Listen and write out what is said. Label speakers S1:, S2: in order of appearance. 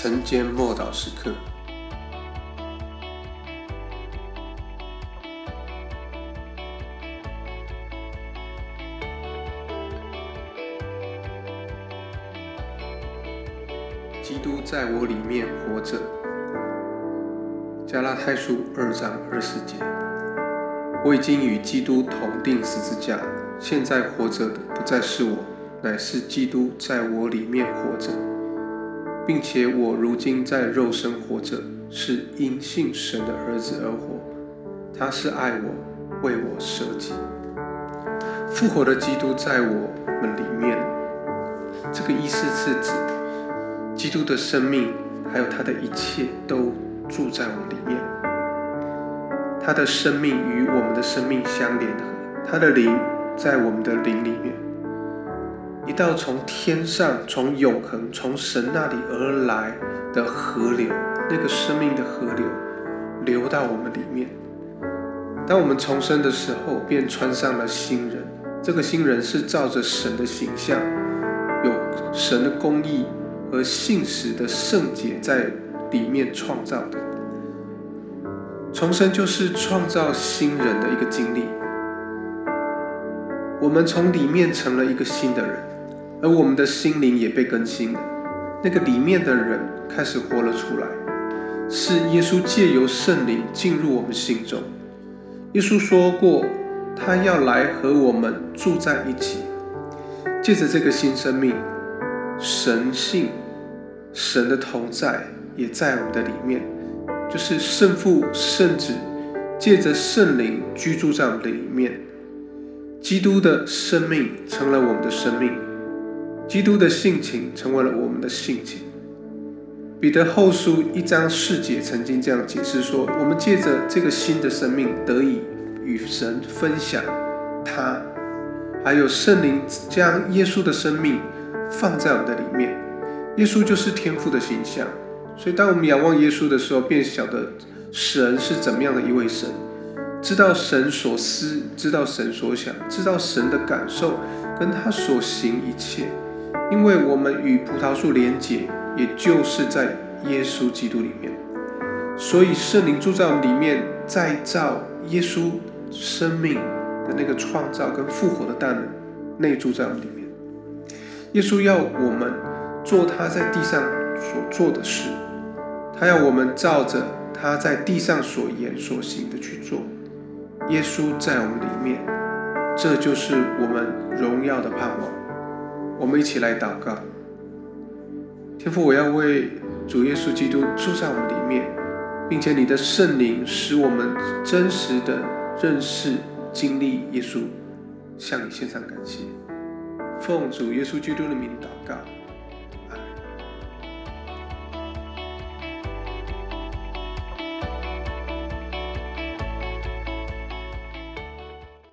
S1: 晨间默祷时刻。基督在我里面活着。加拉太书二章二十节。我已经与基督同定十字架，现在活着的不再是我，乃是基督在我里面活着，并且我如今在肉身活着，是因信神的儿子而活。他是爱我，为我舍己。复活的基督在我们里面，这个意思是指基督的生命，还有他的一切都住在我里面。他的生命与我们的生命相联合，他的灵在我们的灵里面，一道从天上、从永恒、从神那里而来的河流，那个生命的河流流到我们里面。当我们重生的时候，便穿上了新人。这个新人是照着神的形象，有神的公义和信实的圣洁在里面创造的。重生就是创造新人的一个经历。我们从里面成了一个新的人，而我们的心灵也被更新了。那个里面的人开始活了出来，是耶稣借由圣灵进入我们心中。耶稣说过，他要来和我们住在一起。借着这个新生命，神性、神的同在也在我们的里面。就是圣父、圣子借着圣灵居住在我们的里面，基督的生命成了我们的生命，基督的性情成为了我们的性情。彼得后书一章四节曾经这样解释说：我们借着这个新的生命得以与神分享他，还有圣灵将耶稣的生命放在我们的里面，耶稣就是天父的形象。所以，当我们仰望耶稣的时候，便晓得神是怎么样的一位神，知道神所思，知道神所想，知道神的感受，跟他所行一切。因为我们与葡萄树连结，也就是在耶稣基督里面。所以，圣灵住在我们里面，再造耶稣生命的那个创造跟复活的大能，内住在我们里面。耶稣要我们做他在地上所做的事。他要我们照着他在地上所言所行的去做。耶稣在我们里面，这就是我们荣耀的盼望。我们一起来祷告：天父，我要为主耶稣基督住在我们里面，并且你的圣灵使我们真实的认识、经历耶稣，向你献上感谢。奉主耶稣基督的名祷告。